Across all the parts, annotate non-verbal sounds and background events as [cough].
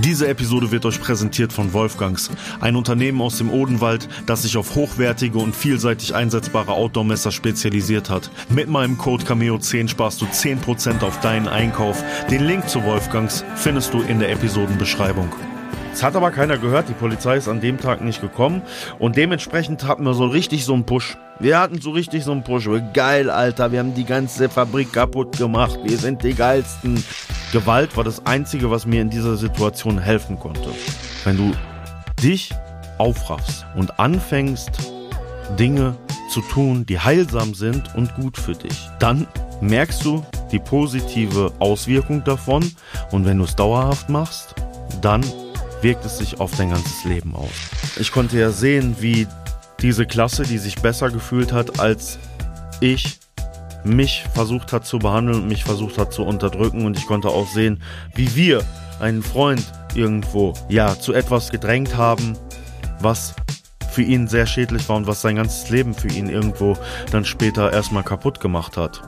Diese Episode wird euch präsentiert von Wolfgangs, ein Unternehmen aus dem Odenwald, das sich auf hochwertige und vielseitig einsetzbare Outdoor-Messer spezialisiert hat. Mit meinem Code Cameo10 sparst du 10% auf deinen Einkauf. Den Link zu Wolfgangs findest du in der Episodenbeschreibung. Es hat aber keiner gehört, die Polizei ist an dem Tag nicht gekommen und dementsprechend hatten wir so richtig so einen Push. Wir hatten so richtig so einen Push. Geil, Alter, wir haben die ganze Fabrik kaputt gemacht. Wir sind die geilsten. Gewalt war das Einzige, was mir in dieser Situation helfen konnte. Wenn du dich aufraffst und anfängst, Dinge zu tun, die heilsam sind und gut für dich, dann merkst du die positive Auswirkung davon und wenn du es dauerhaft machst, dann wirkt es sich auf dein ganzes Leben aus. Ich konnte ja sehen, wie diese Klasse, die sich besser gefühlt hat als ich, mich versucht hat zu behandeln und mich versucht hat zu unterdrücken und ich konnte auch sehen, wie wir einen Freund irgendwo ja zu etwas gedrängt haben, was für ihn sehr schädlich war und was sein ganzes Leben für ihn irgendwo dann später erstmal kaputt gemacht hat.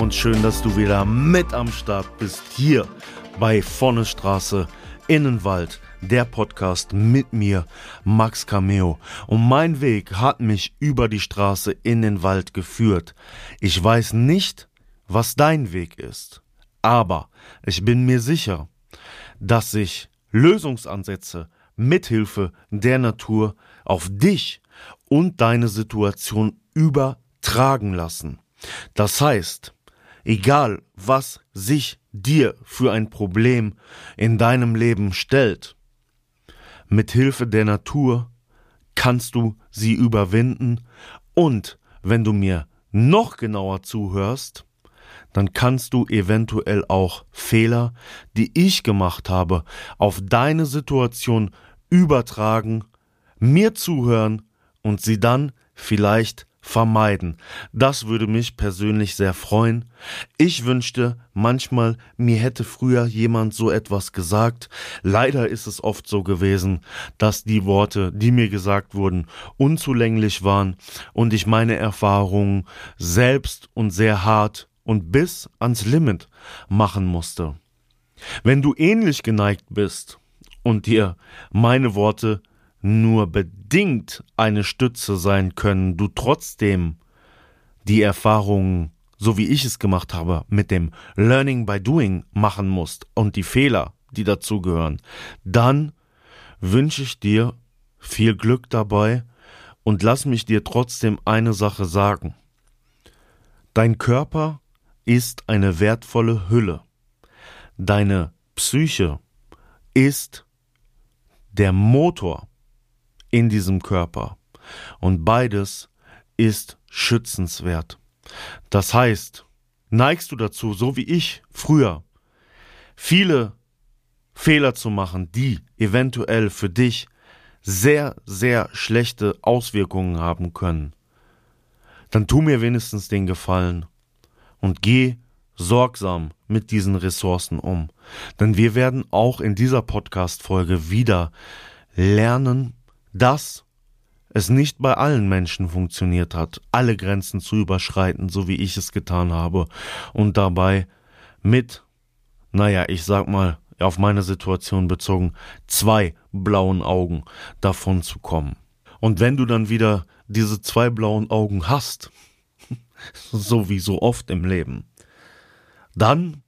und schön, dass du wieder mit am Start bist hier bei Vorne Straße Innenwald, der Podcast mit mir, Max Cameo. Und mein Weg hat mich über die Straße in den Wald geführt. Ich weiß nicht, was dein Weg ist, aber ich bin mir sicher, dass sich Lösungsansätze mithilfe der Natur auf dich und deine Situation übertragen lassen. Das heißt, egal was sich dir für ein Problem in deinem Leben stellt, mit Hilfe der Natur kannst du sie überwinden. Und wenn du mir noch genauer zuhörst, dann kannst du eventuell auch Fehler, die ich gemacht habe, auf deine Situation übertragen, mir zuhören und sie dann vielleicht vermeiden. Das würde mich persönlich sehr freuen. Ich wünschte manchmal, mir hätte früher jemand so etwas gesagt. Leider ist es oft so gewesen, dass die Worte, die mir gesagt wurden, unzulänglich waren und ich meine Erfahrungen selbst und sehr hart und bis ans Limit machen musste. Wenn du ähnlich geneigt bist und dir meine Worte nur bedingt eine Stütze sein können, du trotzdem die Erfahrungen, so wie ich es gemacht habe, mit dem Learning by Doing machen musst und die Fehler, die dazugehören, dann wünsche ich dir viel Glück dabei und lass mich dir trotzdem eine Sache sagen. Dein Körper ist eine wertvolle Hülle. Deine Psyche ist der Motor in diesem Körper. Und beides ist schützenswert. Das heißt, neigst du dazu, so wie ich früher, viele Fehler zu machen, die eventuell für dich sehr, sehr schlechte Auswirkungen haben können, dann tu mir wenigstens den Gefallen und geh sorgsam mit diesen Ressourcen um. Denn wir werden auch in dieser Podcast-Folge wieder lernen, dass es nicht bei allen Menschen funktioniert hat, alle Grenzen zu überschreiten, so wie ich es getan habe, und dabei mit, naja, ich sag mal, auf meine Situation bezogen, zwei blauen Augen davon zu kommen. Und wenn du dann wieder diese zwei blauen Augen hast, so wie so oft im Leben, dann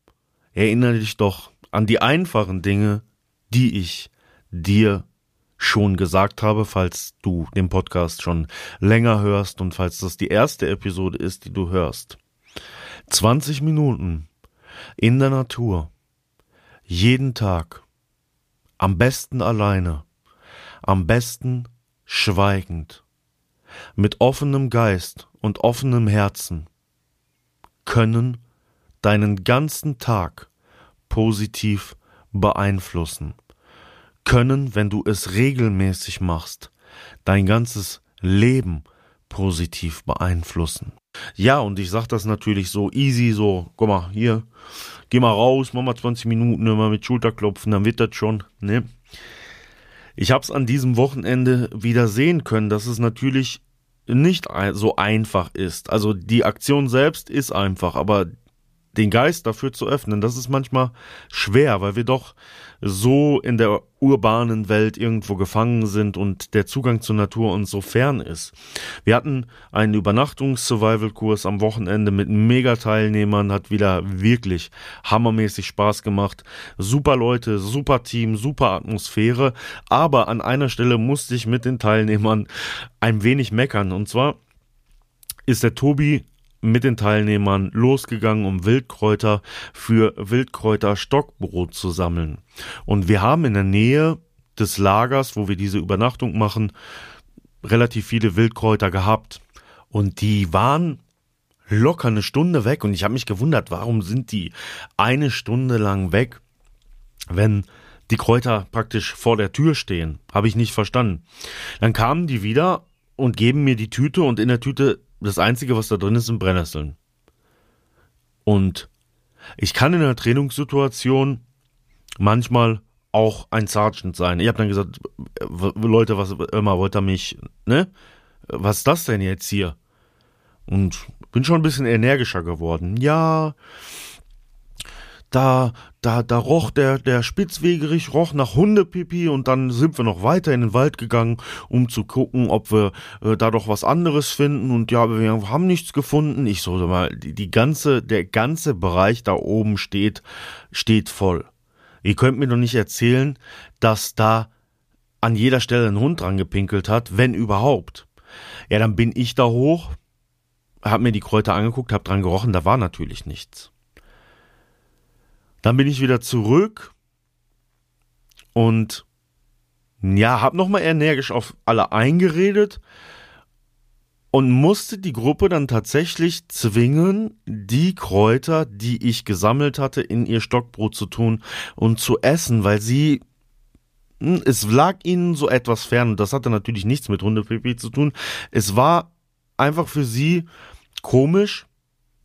erinnere dich doch an die einfachen Dinge, die ich dir schon gesagt habe, falls du den Podcast schon länger hörst und falls das die erste Episode ist, die du hörst. 20 Minuten in der Natur, jeden Tag, am besten alleine, am besten schweigend, mit offenem Geist und offenem Herzen, können deinen ganzen Tag positiv beeinflussen können, wenn du es regelmäßig machst, dein ganzes Leben positiv beeinflussen. Ja, und ich sag das natürlich so easy, so, guck mal, hier, geh mal raus, mach mal 20 Minuten immer mit Schulterklopfen, dann wird das schon, ne? Ich hab's an diesem Wochenende wieder sehen können, dass es natürlich nicht so einfach ist. Also die Aktion selbst ist einfach, aber den Geist dafür zu öffnen, das ist manchmal schwer, weil wir doch so in der urbanen Welt irgendwo gefangen sind und der Zugang zur Natur uns so fern ist. Wir hatten einen Übernachtungs-Survival-Kurs am Wochenende mit Mega-Teilnehmern, hat wieder wirklich hammermäßig Spaß gemacht. Super Leute, super Team, super Atmosphäre, aber an einer Stelle musste ich mit den Teilnehmern ein wenig meckern und zwar ist der Tobi mit den Teilnehmern losgegangen, um Wildkräuter für Wildkräuter Stockbrot zu sammeln. Und wir haben in der Nähe des Lagers, wo wir diese Übernachtung machen, relativ viele Wildkräuter gehabt. Und die waren locker eine Stunde weg. Und ich habe mich gewundert, warum sind die eine Stunde lang weg, wenn die Kräuter praktisch vor der Tür stehen. Habe ich nicht verstanden. Dann kamen die wieder und geben mir die Tüte und in der Tüte das Einzige, was da drin ist, sind Brennnesseln. Und ich kann in einer Trainingssituation manchmal auch ein Sergeant sein. Ich habe dann gesagt, Leute, was immer wollt ihr mich, ne? Was ist das denn jetzt hier? Und bin schon ein bisschen energischer geworden. Ja, da, da, da roch der, der Spitzwegerich roch nach Hundepipi und dann sind wir noch weiter in den Wald gegangen, um zu gucken, ob wir äh, da doch was anderes finden und ja, wir haben nichts gefunden. Ich so mal, die, die ganze, der ganze Bereich da oben steht, steht voll. Ihr könnt mir doch nicht erzählen, dass da an jeder Stelle ein Hund dran gepinkelt hat, wenn überhaupt. Ja, dann bin ich da hoch, hab mir die Kräuter angeguckt, hab dran gerochen, da war natürlich nichts. Dann bin ich wieder zurück und ja, hab nochmal energisch auf alle eingeredet und musste die Gruppe dann tatsächlich zwingen, die Kräuter, die ich gesammelt hatte, in ihr Stockbrot zu tun und zu essen, weil sie hm, es lag ihnen so etwas fern. Das hatte natürlich nichts mit Hundepipi zu tun. Es war einfach für sie komisch,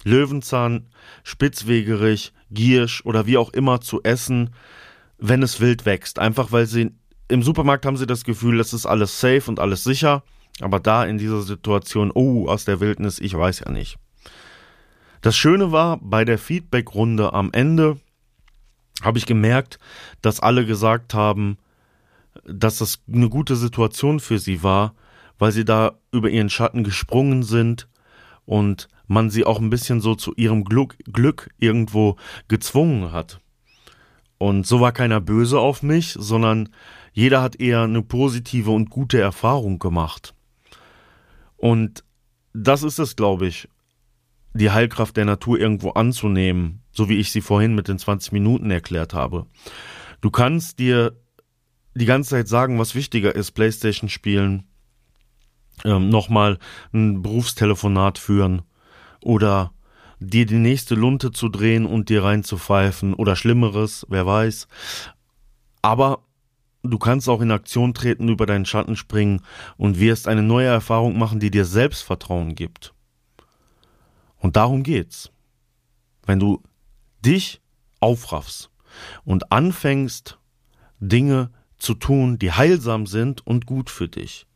Löwenzahn, Spitzwegerich, Giersch oder wie auch immer zu essen, wenn es wild wächst. Einfach weil sie im Supermarkt haben sie das Gefühl, das ist alles safe und alles sicher. Aber da in dieser Situation, oh, aus der Wildnis, ich weiß ja nicht. Das Schöne war, bei der Feedback-Runde am Ende habe ich gemerkt, dass alle gesagt haben, dass das eine gute Situation für sie war, weil sie da über ihren Schatten gesprungen sind und man sie auch ein bisschen so zu ihrem Glück, Glück irgendwo gezwungen hat. Und so war keiner böse auf mich, sondern jeder hat eher eine positive und gute Erfahrung gemacht. Und das ist es, glaube ich, die Heilkraft der Natur irgendwo anzunehmen, so wie ich sie vorhin mit den 20 Minuten erklärt habe. Du kannst dir die ganze Zeit sagen, was wichtiger ist, Playstation spielen, ähm, nochmal ein Berufstelefonat führen oder dir die nächste Lunte zu drehen und dir reinzupfeifen oder Schlimmeres, wer weiß. Aber du kannst auch in Aktion treten, über deinen Schatten springen und wirst eine neue Erfahrung machen, die dir Selbstvertrauen gibt. Und darum geht's. Wenn du dich aufraffst und anfängst, Dinge zu tun, die heilsam sind und gut für dich,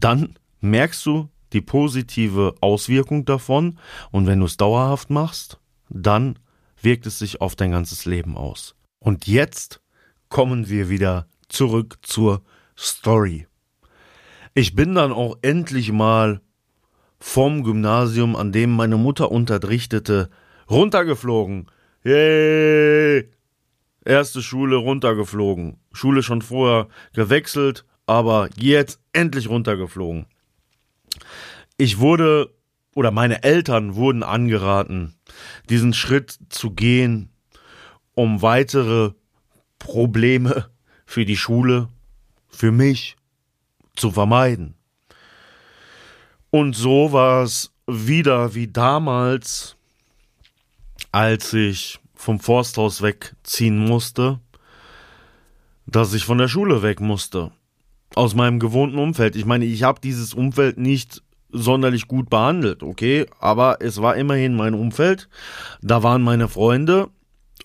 dann merkst du die positive Auswirkung davon und wenn du es dauerhaft machst, dann wirkt es sich auf dein ganzes Leben aus. Und jetzt kommen wir wieder zurück zur Story. Ich bin dann auch endlich mal vom Gymnasium, an dem meine Mutter unterrichtete, runtergeflogen. Yay! Erste Schule runtergeflogen. Schule schon vorher gewechselt, aber jetzt endlich runtergeflogen. Ich wurde oder meine Eltern wurden angeraten, diesen Schritt zu gehen, um weitere Probleme für die Schule, für mich zu vermeiden. Und so war es wieder wie damals, als ich vom Forsthaus wegziehen musste dass ich von der Schule weg musste. Aus meinem gewohnten Umfeld. Ich meine, ich habe dieses Umfeld nicht sonderlich gut behandelt, okay? Aber es war immerhin mein Umfeld. Da waren meine Freunde.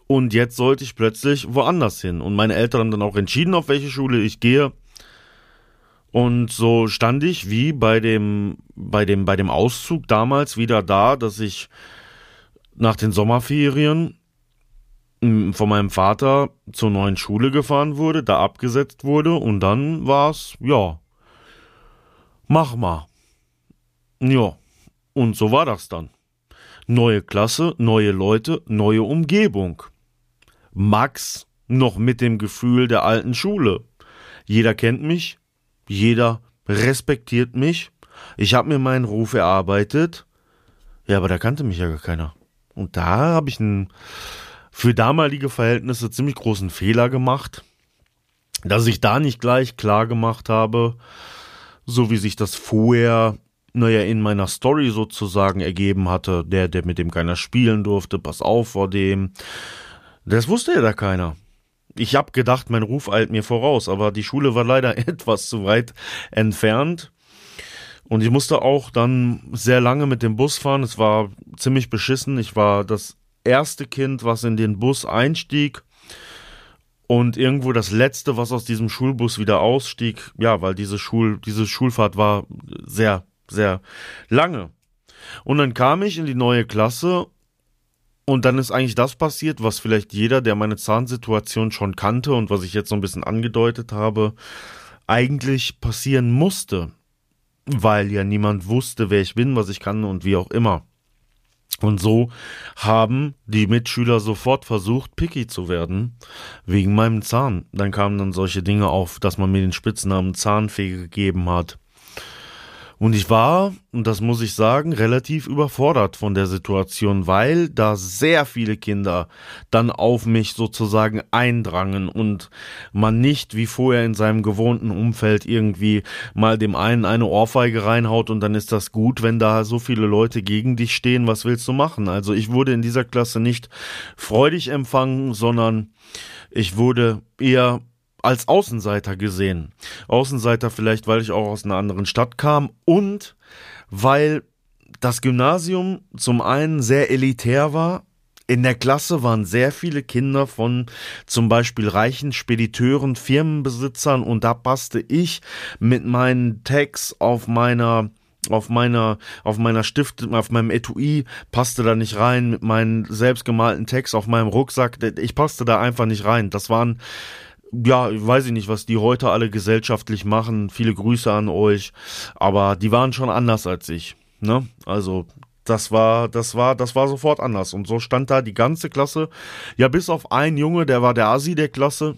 Und jetzt sollte ich plötzlich woanders hin. Und meine Eltern haben dann auch entschieden, auf welche Schule ich gehe. Und so stand ich wie bei dem, bei dem, bei dem Auszug damals wieder da, dass ich nach den Sommerferien von meinem Vater zur neuen Schule gefahren wurde, da abgesetzt wurde und dann war's, ja, mach mal. Ja, und so war das dann. Neue Klasse, neue Leute, neue Umgebung. Max noch mit dem Gefühl der alten Schule. Jeder kennt mich, jeder respektiert mich. Ich habe mir meinen Ruf erarbeitet. Ja, aber da kannte mich ja gar keiner. Und da habe ich einen für damalige Verhältnisse ziemlich großen Fehler gemacht, dass ich da nicht gleich klar gemacht habe, so wie sich das vorher, naja, in meiner Story sozusagen ergeben hatte, der, der mit dem keiner spielen durfte, pass auf vor dem. Das wusste ja da keiner. Ich hab gedacht, mein Ruf eilt mir voraus, aber die Schule war leider [laughs] etwas zu weit entfernt. Und ich musste auch dann sehr lange mit dem Bus fahren. Es war ziemlich beschissen. Ich war das erste Kind, was in den Bus einstieg und irgendwo das letzte, was aus diesem Schulbus wieder ausstieg. Ja, weil diese Schul, diese Schulfahrt war sehr, sehr lange. Und dann kam ich in die neue Klasse und dann ist eigentlich das passiert, was vielleicht jeder, der meine Zahnsituation schon kannte und was ich jetzt so ein bisschen angedeutet habe, eigentlich passieren musste. Weil ja niemand wusste, wer ich bin, was ich kann und wie auch immer. Und so haben die Mitschüler sofort versucht, picky zu werden, wegen meinem Zahn. Dann kamen dann solche Dinge auf, dass man mir den Spitznamen Zahnfee gegeben hat. Und ich war, und das muss ich sagen, relativ überfordert von der Situation, weil da sehr viele Kinder dann auf mich sozusagen eindrangen und man nicht wie vorher in seinem gewohnten Umfeld irgendwie mal dem einen eine Ohrfeige reinhaut und dann ist das gut, wenn da so viele Leute gegen dich stehen, was willst du machen? Also ich wurde in dieser Klasse nicht freudig empfangen, sondern ich wurde eher als Außenseiter gesehen. Außenseiter vielleicht, weil ich auch aus einer anderen Stadt kam und weil das Gymnasium zum einen sehr elitär war. In der Klasse waren sehr viele Kinder von zum Beispiel reichen Spediteuren, Firmenbesitzern und da passte ich mit meinen Tags auf meiner auf meiner, auf meiner Stift, auf meinem Etui passte da nicht rein, mit meinen selbstgemalten Tags auf meinem Rucksack, ich passte da einfach nicht rein. Das waren ja, weiß ich nicht, was die heute alle gesellschaftlich machen. Viele Grüße an euch. Aber die waren schon anders als ich. Ne? Also, das war, das war, das war sofort anders. Und so stand da die ganze Klasse. Ja, bis auf einen Junge, der war der Asi der Klasse.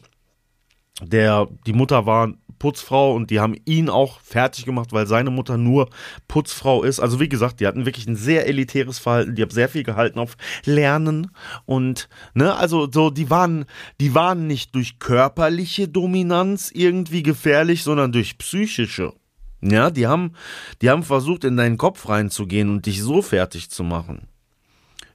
Der, die Mutter war Putzfrau und die haben ihn auch fertig gemacht, weil seine Mutter nur Putzfrau ist. Also wie gesagt, die hatten wirklich ein sehr elitäres Verhalten, die haben sehr viel gehalten auf Lernen und ne, also so die waren die waren nicht durch körperliche Dominanz irgendwie gefährlich, sondern durch psychische. Ja, die haben die haben versucht in deinen Kopf reinzugehen und dich so fertig zu machen.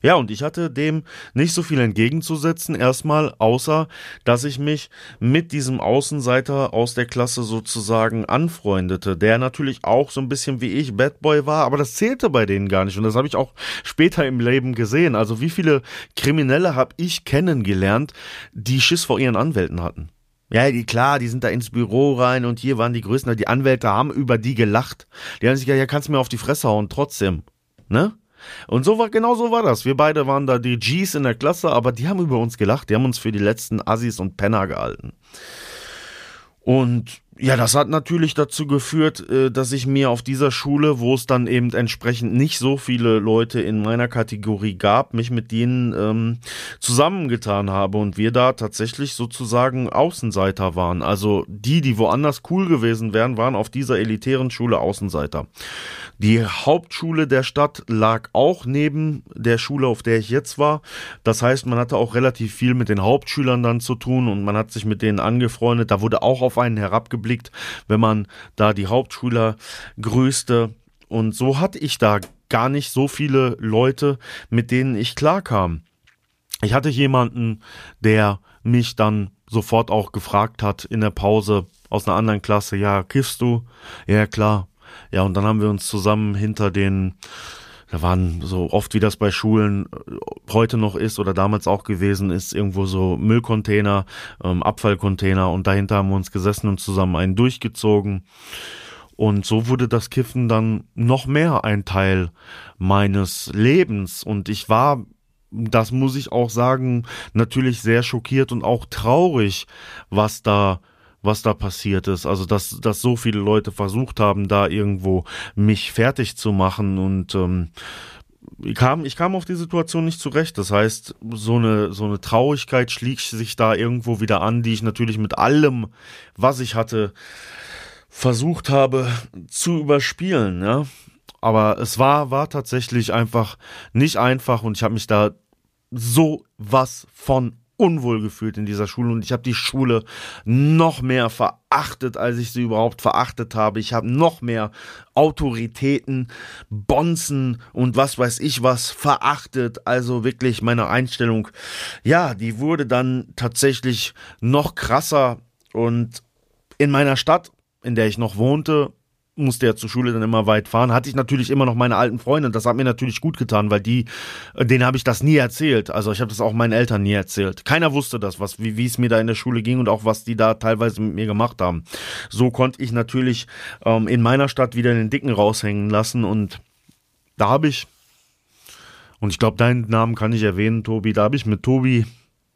Ja, und ich hatte dem nicht so viel entgegenzusetzen, erstmal, außer, dass ich mich mit diesem Außenseiter aus der Klasse sozusagen anfreundete, der natürlich auch so ein bisschen wie ich Bad Boy war, aber das zählte bei denen gar nicht. Und das habe ich auch später im Leben gesehen. Also wie viele Kriminelle habe ich kennengelernt, die Schiss vor ihren Anwälten hatten. Ja, die, klar, die sind da ins Büro rein und hier waren die Größten. Die Anwälte haben über die gelacht. Die haben sich gesagt, ja, kannst du mir auf die Fresse hauen, trotzdem. Ne? Und so war, genau so war das. Wir beide waren da die Gs in der Klasse, aber die haben über uns gelacht. Die haben uns für die letzten Assis und Penner gehalten. Und ja, das hat natürlich dazu geführt, äh, dass ich mir auf dieser Schule, wo es dann eben entsprechend nicht so viele Leute in meiner Kategorie gab, mich mit denen ähm, zusammengetan habe und wir da tatsächlich sozusagen Außenseiter waren. Also die, die woanders cool gewesen wären, waren auf dieser elitären Schule Außenseiter. Die Hauptschule der Stadt lag auch neben der Schule, auf der ich jetzt war. Das heißt, man hatte auch relativ viel mit den Hauptschülern dann zu tun und man hat sich mit denen angefreundet. Da wurde auch auf einen herabgeblickt geblickt, wenn man da die Hauptschüler grüßte. Und so hatte ich da gar nicht so viele Leute, mit denen ich klarkam. Ich hatte jemanden, der mich dann sofort auch gefragt hat in der Pause aus einer anderen Klasse, ja, kiffst du? Ja, klar. Ja, und dann haben wir uns zusammen hinter den da waren so oft wie das bei Schulen äh, heute noch ist oder damals auch gewesen ist, irgendwo so Müllcontainer, ähm, Abfallcontainer und dahinter haben wir uns gesessen und zusammen einen durchgezogen. Und so wurde das Kiffen dann noch mehr ein Teil meines Lebens. Und ich war, das muss ich auch sagen, natürlich sehr schockiert und auch traurig, was da was da passiert ist. Also dass, dass so viele Leute versucht haben, da irgendwo mich fertig zu machen und ähm, ich kam, ich kam auf die Situation nicht zurecht. Das heißt, so eine, so eine Traurigkeit schlieg sich da irgendwo wieder an, die ich natürlich mit allem, was ich hatte, versucht habe zu überspielen, ja. Aber es war, war tatsächlich einfach nicht einfach und ich habe mich da so was von unwohl gefühlt in dieser Schule und ich habe die Schule noch mehr verachtet, als ich sie überhaupt verachtet habe. Ich habe noch mehr Autoritäten, Bonzen und was weiß ich was verachtet. Also wirklich meine Einstellung, ja, die wurde dann tatsächlich noch krasser und in meiner Stadt, in der ich noch wohnte, musste ja zur Schule dann immer weit fahren, hatte ich natürlich immer noch meine alten Freunde. Das hat mir natürlich gut getan, weil die, äh, denen habe ich das nie erzählt. Also ich habe das auch meinen Eltern nie erzählt. Keiner wusste das, was, wie, wie es mir da in der Schule ging und auch was die da teilweise mit mir gemacht haben. So konnte ich natürlich ähm, in meiner Stadt wieder den Dicken raushängen lassen und da habe ich, und ich glaube, deinen Namen kann ich erwähnen, Tobi, da habe ich mit Tobi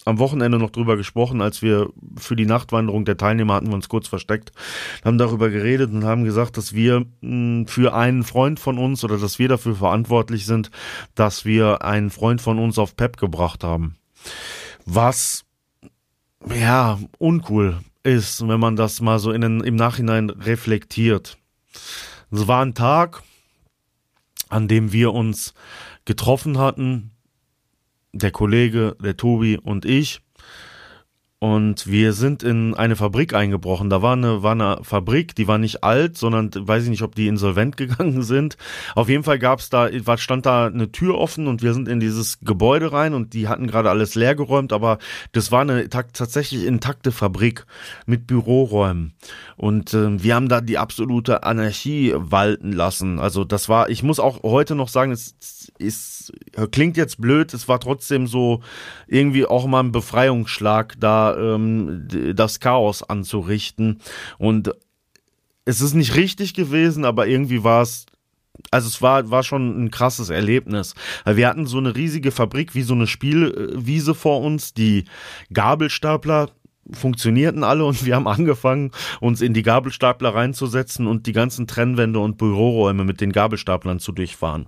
am Wochenende noch drüber gesprochen, als wir für die Nachtwanderung der Teilnehmer hatten wir uns kurz versteckt, haben darüber geredet und haben gesagt, dass wir hm, für einen Freund von uns oder dass wir dafür verantwortlich sind, dass wir einen Freund von uns auf PEP gebracht haben. Was ja uncool ist, wenn man das mal so in den, im Nachhinein reflektiert. Es war ein Tag, an dem wir uns getroffen hatten, der Kollege, der Tobi und ich. Und wir sind in eine Fabrik eingebrochen. Da war eine, war eine Fabrik, die war nicht alt, sondern weiß ich nicht, ob die insolvent [laughs] gegangen sind. Auf jeden Fall gab's da, stand da eine Tür offen und wir sind in dieses Gebäude rein und die hatten gerade alles leergeräumt, aber das war eine tatsächlich intakte Fabrik mit Büroräumen. Und äh, wir haben da die absolute Anarchie walten lassen. Also das war, ich muss auch heute noch sagen, es ist, klingt jetzt blöd, es war trotzdem so irgendwie auch mal ein Befreiungsschlag da ähm, das Chaos anzurichten. Und es ist nicht richtig gewesen, aber irgendwie war es also es war, war schon ein krasses Erlebnis. Wir hatten so eine riesige Fabrik wie so eine Spielwiese vor uns. Die Gabelstapler funktionierten alle und wir haben angefangen, uns in die Gabelstapler reinzusetzen und die ganzen Trennwände und Büroräume mit den Gabelstaplern zu durchfahren.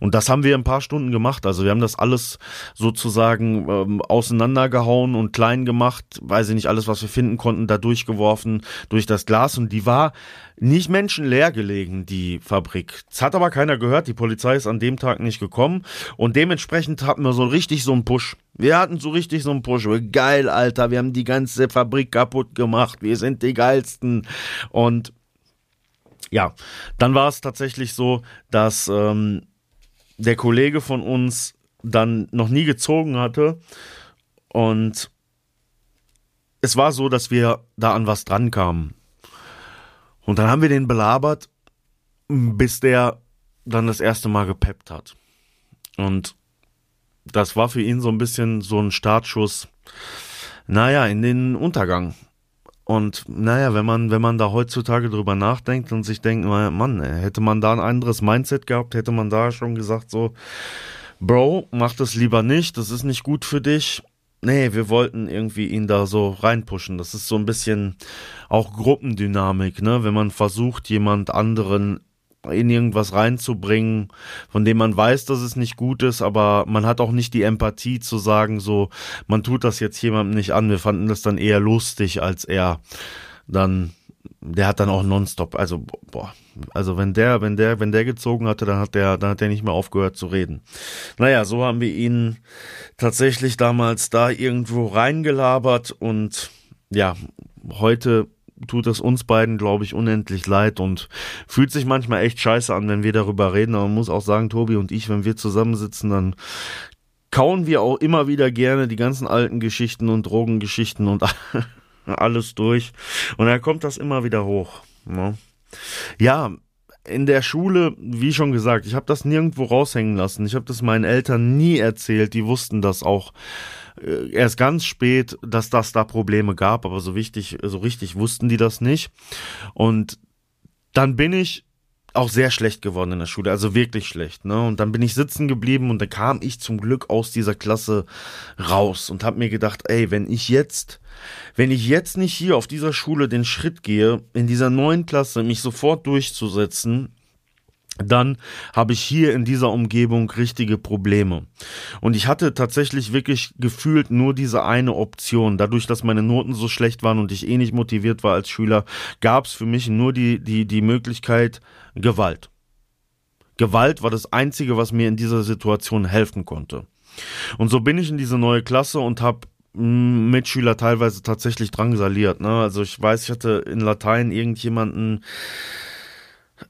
Und das haben wir ein paar Stunden gemacht. Also wir haben das alles sozusagen ähm, auseinandergehauen und klein gemacht, weiß ich nicht, alles, was wir finden konnten, da durchgeworfen durch das Glas und die war nicht menschenleer gelegen, die Fabrik. Das hat aber keiner gehört. Die Polizei ist an dem Tag nicht gekommen. Und dementsprechend hatten wir so richtig so einen Push. Wir hatten so richtig so einen Push. Geil, Alter. Wir haben die ganze Fabrik kaputt gemacht. Wir sind die geilsten. Und ja, dann war es tatsächlich so, dass ähm, der Kollege von uns dann noch nie gezogen hatte. Und es war so, dass wir da an was dran kamen. Und dann haben wir den belabert, bis der dann das erste Mal gepeppt hat. Und das war für ihn so ein bisschen so ein Startschuss, naja, in den Untergang. Und naja, wenn man, wenn man da heutzutage drüber nachdenkt und sich denkt, Mann, hätte man da ein anderes Mindset gehabt, hätte man da schon gesagt, so, Bro, mach das lieber nicht, das ist nicht gut für dich. Nee, wir wollten irgendwie ihn da so reinpushen. Das ist so ein bisschen auch Gruppendynamik, ne? Wenn man versucht, jemand anderen in irgendwas reinzubringen, von dem man weiß, dass es nicht gut ist, aber man hat auch nicht die Empathie zu sagen, so, man tut das jetzt jemandem nicht an. Wir fanden das dann eher lustig, als er dann, der hat dann auch nonstop, also, boah, also wenn der, wenn der, wenn der gezogen hatte, dann hat der, dann hat der nicht mehr aufgehört zu reden. Naja, so haben wir ihn tatsächlich damals da irgendwo reingelabert und ja, heute tut es uns beiden, glaube ich, unendlich leid und fühlt sich manchmal echt scheiße an, wenn wir darüber reden. Aber man muss auch sagen, Tobi und ich, wenn wir zusammensitzen, dann kauen wir auch immer wieder gerne die ganzen alten Geschichten und Drogengeschichten und [laughs] alles durch. Und dann kommt das immer wieder hoch. Ne? Ja, in der Schule, wie schon gesagt, ich habe das nirgendwo raushängen lassen. Ich habe das meinen Eltern nie erzählt. Die wussten das auch äh, erst ganz spät, dass das da Probleme gab, aber so wichtig, so richtig wussten die das nicht. Und dann bin ich auch sehr schlecht geworden in der Schule, also wirklich schlecht, ne? Und dann bin ich sitzen geblieben und dann kam ich zum Glück aus dieser Klasse raus und habe mir gedacht, ey, wenn ich jetzt, wenn ich jetzt nicht hier auf dieser Schule den Schritt gehe, in dieser neuen Klasse mich sofort durchzusetzen, dann habe ich hier in dieser Umgebung richtige Probleme. Und ich hatte tatsächlich wirklich gefühlt nur diese eine Option. Dadurch, dass meine Noten so schlecht waren und ich eh nicht motiviert war als Schüler, gab es für mich nur die, die, die Möglichkeit Gewalt. Gewalt war das Einzige, was mir in dieser Situation helfen konnte. Und so bin ich in diese neue Klasse und habe mm, Mitschüler teilweise tatsächlich drangsaliert. Ne? Also ich weiß, ich hatte in Latein irgendjemanden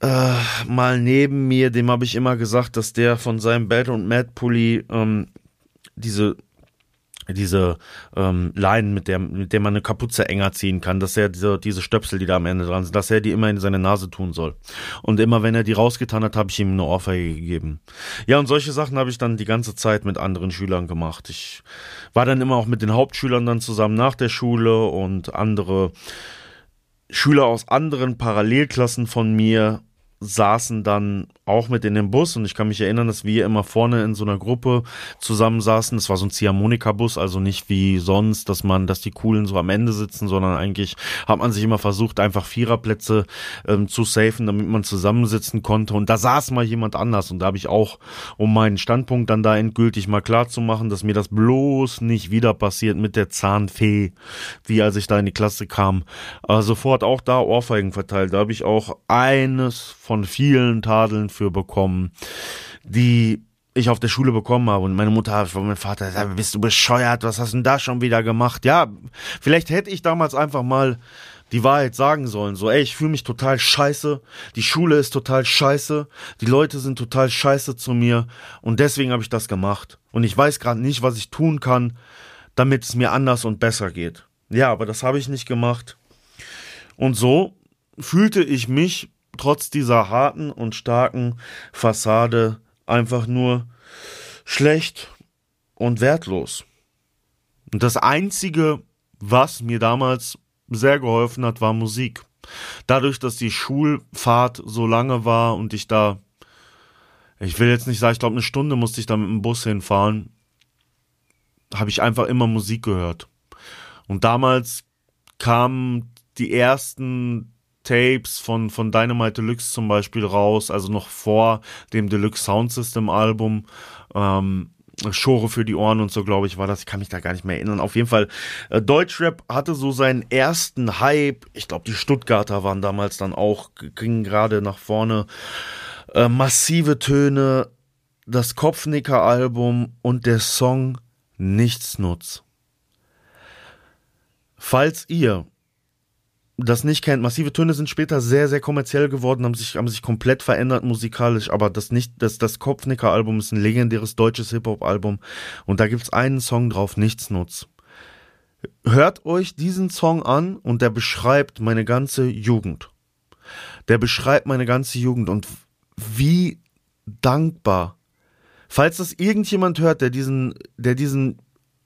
äh, mal neben mir, dem habe ich immer gesagt, dass der von seinem Bad und Mad Pulli ähm, diese diese ähm, Leinen, mit der, mit der man eine Kapuze enger ziehen kann, dass er diese, diese Stöpsel, die da am Ende dran sind, dass er die immer in seine Nase tun soll. Und immer wenn er die rausgetan hat, habe ich ihm eine Ohrfeige gegeben. Ja, und solche Sachen habe ich dann die ganze Zeit mit anderen Schülern gemacht. Ich war dann immer auch mit den Hauptschülern dann zusammen nach der Schule und andere Schüler aus anderen Parallelklassen von mir saßen dann auch mit in dem Bus und ich kann mich erinnern, dass wir immer vorne in so einer Gruppe zusammen saßen. Das war so ein Ziehharmonika-Bus, also nicht wie sonst, dass man, dass die Coolen so am Ende sitzen, sondern eigentlich hat man sich immer versucht, einfach Viererplätze ähm, zu safen, damit man zusammensitzen konnte. Und da saß mal jemand anders und da habe ich auch, um meinen Standpunkt dann da endgültig mal klar zu machen, dass mir das bloß nicht wieder passiert mit der Zahnfee, wie als ich da in die Klasse kam, äh, sofort auch da Ohrfeigen verteilt. Da habe ich auch eines von vielen Tadeln für bekommen, die ich auf der Schule bekommen habe. Und meine Mutter, mein Vater, sagt, bist du bescheuert, was hast du denn da schon wieder gemacht? Ja, vielleicht hätte ich damals einfach mal die Wahrheit sagen sollen, so, ey, ich fühle mich total scheiße, die Schule ist total scheiße, die Leute sind total scheiße zu mir. Und deswegen habe ich das gemacht. Und ich weiß gerade nicht, was ich tun kann, damit es mir anders und besser geht. Ja, aber das habe ich nicht gemacht. Und so fühlte ich mich trotz dieser harten und starken Fassade einfach nur schlecht und wertlos. Und das Einzige, was mir damals sehr geholfen hat, war Musik. Dadurch, dass die Schulfahrt so lange war und ich da, ich will jetzt nicht sagen, ich glaube, eine Stunde musste ich da mit dem Bus hinfahren, habe ich einfach immer Musik gehört. Und damals kamen die ersten Tapes von, von Dynamite Deluxe zum Beispiel raus, also noch vor dem Deluxe Sound System Album. Ähm, Schore für die Ohren und so, glaube ich, war das. Ich kann mich da gar nicht mehr erinnern. Auf jeden Fall, äh, Deutschrap hatte so seinen ersten Hype. Ich glaube, die Stuttgarter waren damals dann auch, gingen gerade nach vorne. Äh, massive Töne, das Kopfnicker-Album und der Song Nichtsnutz. Falls ihr das nicht kennt, massive Töne sind später sehr, sehr kommerziell geworden, haben sich, haben sich komplett verändert musikalisch, aber das nicht, das, das Kopfnicker-Album ist ein legendäres deutsches Hip-Hop-Album und da gibt's einen Song drauf, Nichtsnutz. Hört euch diesen Song an und der beschreibt meine ganze Jugend. Der beschreibt meine ganze Jugend und wie dankbar. Falls das irgendjemand hört, der diesen, der diesen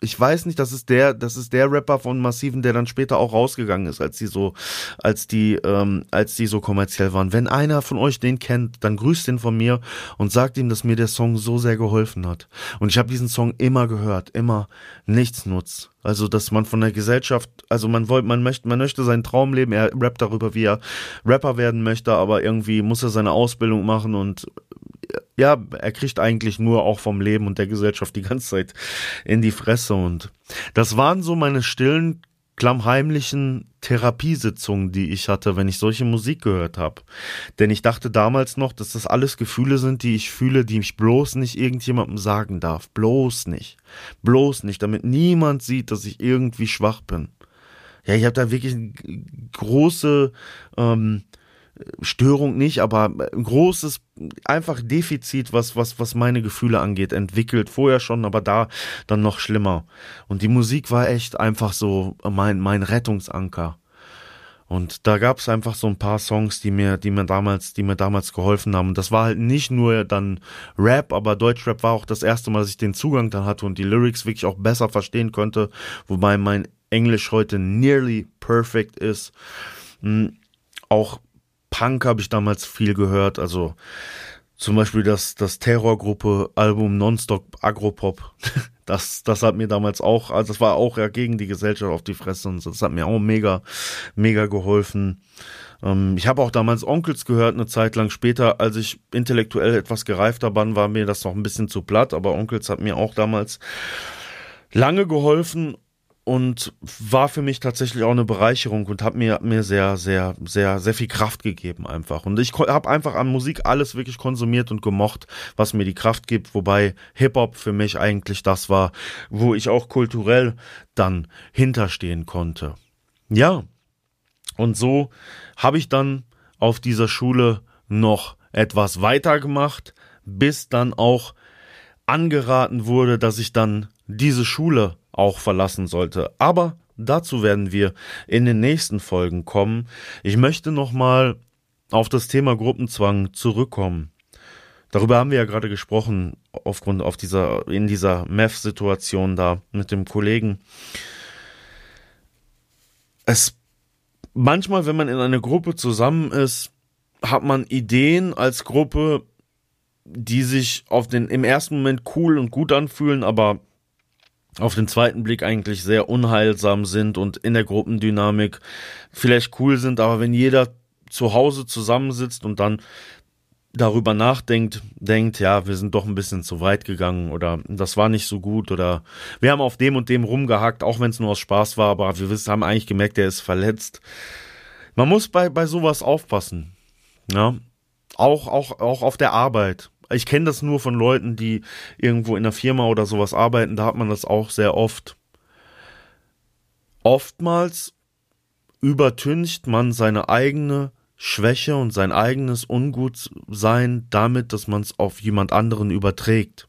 ich weiß nicht, das ist der, das ist der Rapper von Massiven, der dann später auch rausgegangen ist, als die so, als die, ähm, als die so kommerziell waren. Wenn einer von euch den kennt, dann grüßt den von mir und sagt ihm, dass mir der Song so sehr geholfen hat. Und ich habe diesen Song immer gehört, immer nichts nutzt. Also, dass man von der Gesellschaft, also man wollte, man möchte, man möchte seinen Traum leben. Er rappt darüber, wie er Rapper werden möchte, aber irgendwie muss er seine Ausbildung machen und ja, er kriegt eigentlich nur auch vom Leben und der Gesellschaft die ganze Zeit in die Fresse. Und das waren so meine stillen, klammheimlichen Therapiesitzungen, die ich hatte, wenn ich solche Musik gehört habe. Denn ich dachte damals noch, dass das alles Gefühle sind, die ich fühle, die ich bloß nicht irgendjemandem sagen darf. Bloß nicht. Bloß nicht, damit niemand sieht, dass ich irgendwie schwach bin. Ja, ich habe da wirklich große ähm, Störung nicht, aber ein großes, einfach Defizit, was, was, was meine Gefühle angeht, entwickelt. Vorher schon, aber da dann noch schlimmer. Und die Musik war echt einfach so mein, mein Rettungsanker. Und da gab es einfach so ein paar Songs, die mir, die mir damals, die mir damals geholfen haben. Das war halt nicht nur dann Rap, aber Deutschrap war auch das erste Mal, dass ich den Zugang dann hatte und die Lyrics wirklich auch besser verstehen konnte, wobei mein Englisch heute nearly perfect ist. Hm, auch Punk habe ich damals viel gehört, also zum Beispiel das, das Terrorgruppe-Album Nonstop Agropop. [laughs] Das, das hat mir damals auch, also das war auch ja gegen die Gesellschaft auf die Fresse und so. Das hat mir auch mega, mega geholfen. Ähm, ich habe auch damals Onkels gehört, eine Zeit lang später, als ich intellektuell etwas gereifter war, war mir das noch ein bisschen zu platt, aber Onkels hat mir auch damals lange geholfen und war für mich tatsächlich auch eine Bereicherung und hat mir mir sehr sehr sehr sehr viel Kraft gegeben einfach. Und ich habe einfach an Musik alles wirklich konsumiert und gemocht was mir die Kraft gibt wobei Hip Hop für mich eigentlich das war wo ich auch kulturell dann hinterstehen konnte. Ja und so habe ich dann auf dieser Schule noch etwas weiter gemacht bis dann auch angeraten wurde dass ich dann diese Schule auch verlassen sollte. Aber dazu werden wir in den nächsten Folgen kommen. Ich möchte nochmal auf das Thema Gruppenzwang zurückkommen. Darüber haben wir ja gerade gesprochen, aufgrund auf dieser, in dieser Meth-Situation da mit dem Kollegen. Es, manchmal, wenn man in einer Gruppe zusammen ist, hat man Ideen als Gruppe, die sich auf den, im ersten Moment cool und gut anfühlen, aber auf den zweiten Blick eigentlich sehr unheilsam sind und in der Gruppendynamik vielleicht cool sind, aber wenn jeder zu Hause zusammensitzt und dann darüber nachdenkt, denkt, ja, wir sind doch ein bisschen zu weit gegangen oder das war nicht so gut oder wir haben auf dem und dem rumgehackt, auch wenn es nur aus Spaß war, aber wir haben eigentlich gemerkt, der ist verletzt. Man muss bei, bei sowas aufpassen. Ja. Auch, auch, auch auf der Arbeit ich kenne das nur von Leuten, die irgendwo in einer Firma oder sowas arbeiten, da hat man das auch sehr oft. Oftmals übertüncht man seine eigene Schwäche und sein eigenes Ungutsein damit, dass man es auf jemand anderen überträgt.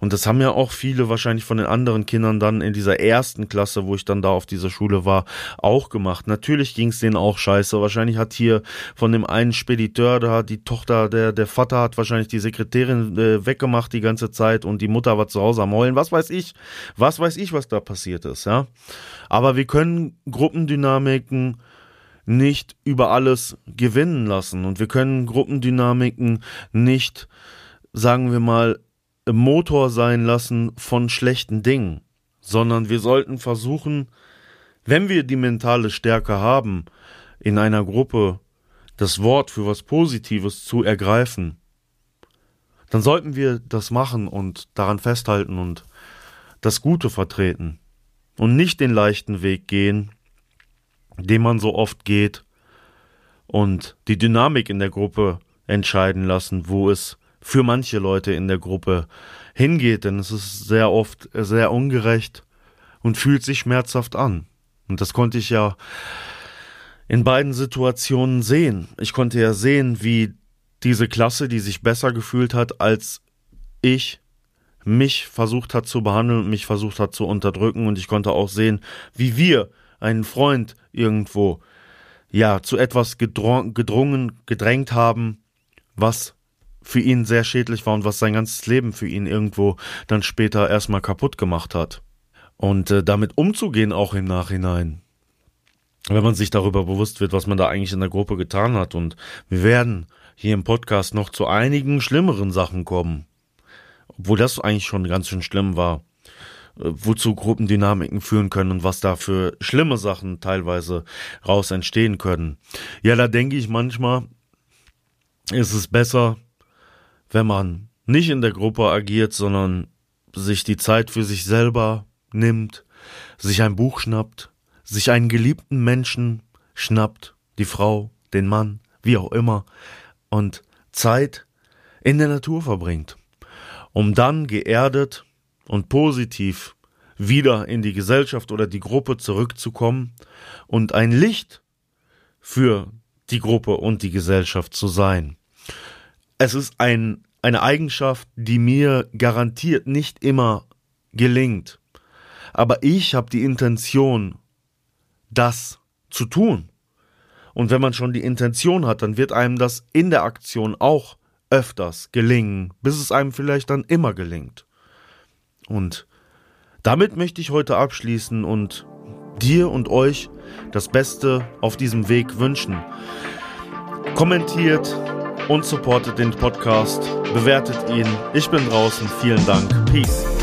Und das haben ja auch viele wahrscheinlich von den anderen Kindern dann in dieser ersten Klasse, wo ich dann da auf dieser Schule war, auch gemacht. Natürlich ging es denen auch scheiße. Wahrscheinlich hat hier von dem einen Spediteur da die Tochter, der, der Vater hat wahrscheinlich die Sekretärin äh, weggemacht die ganze Zeit und die Mutter war zu Hause am Heulen. Was weiß ich? Was weiß ich, was da passiert ist, ja? Aber wir können Gruppendynamiken nicht über alles gewinnen lassen und wir können Gruppendynamiken nicht, sagen wir mal, Motor sein lassen von schlechten Dingen, sondern wir sollten versuchen, wenn wir die mentale Stärke haben, in einer Gruppe das Wort für was Positives zu ergreifen, dann sollten wir das machen und daran festhalten und das Gute vertreten und nicht den leichten Weg gehen, den man so oft geht und die Dynamik in der Gruppe entscheiden lassen, wo es für manche Leute in der Gruppe hingeht, denn es ist sehr oft sehr ungerecht und fühlt sich schmerzhaft an. Und das konnte ich ja in beiden Situationen sehen. Ich konnte ja sehen, wie diese Klasse, die sich besser gefühlt hat als ich, mich versucht hat zu behandeln und mich versucht hat zu unterdrücken. Und ich konnte auch sehen, wie wir einen Freund irgendwo ja zu etwas gedrungen, gedrängt haben, was für ihn sehr schädlich war und was sein ganzes Leben für ihn irgendwo dann später erstmal kaputt gemacht hat. Und äh, damit umzugehen auch im Nachhinein, wenn man sich darüber bewusst wird, was man da eigentlich in der Gruppe getan hat. Und wir werden hier im Podcast noch zu einigen schlimmeren Sachen kommen. Obwohl das eigentlich schon ganz schön schlimm war. Äh, wozu Gruppendynamiken führen können und was da für schlimme Sachen teilweise raus entstehen können. Ja, da denke ich manchmal, ist es besser, wenn man nicht in der Gruppe agiert, sondern sich die Zeit für sich selber nimmt, sich ein Buch schnappt, sich einen geliebten Menschen schnappt, die Frau, den Mann, wie auch immer, und Zeit in der Natur verbringt, um dann geerdet und positiv wieder in die Gesellschaft oder die Gruppe zurückzukommen und ein Licht für die Gruppe und die Gesellschaft zu sein. Es ist ein, eine Eigenschaft, die mir garantiert nicht immer gelingt. Aber ich habe die Intention, das zu tun. Und wenn man schon die Intention hat, dann wird einem das in der Aktion auch öfters gelingen, bis es einem vielleicht dann immer gelingt. Und damit möchte ich heute abschließen und dir und euch das Beste auf diesem Weg wünschen. Kommentiert und supportet den Podcast, bewertet ihn. Ich bin draußen. Vielen Dank. Peace.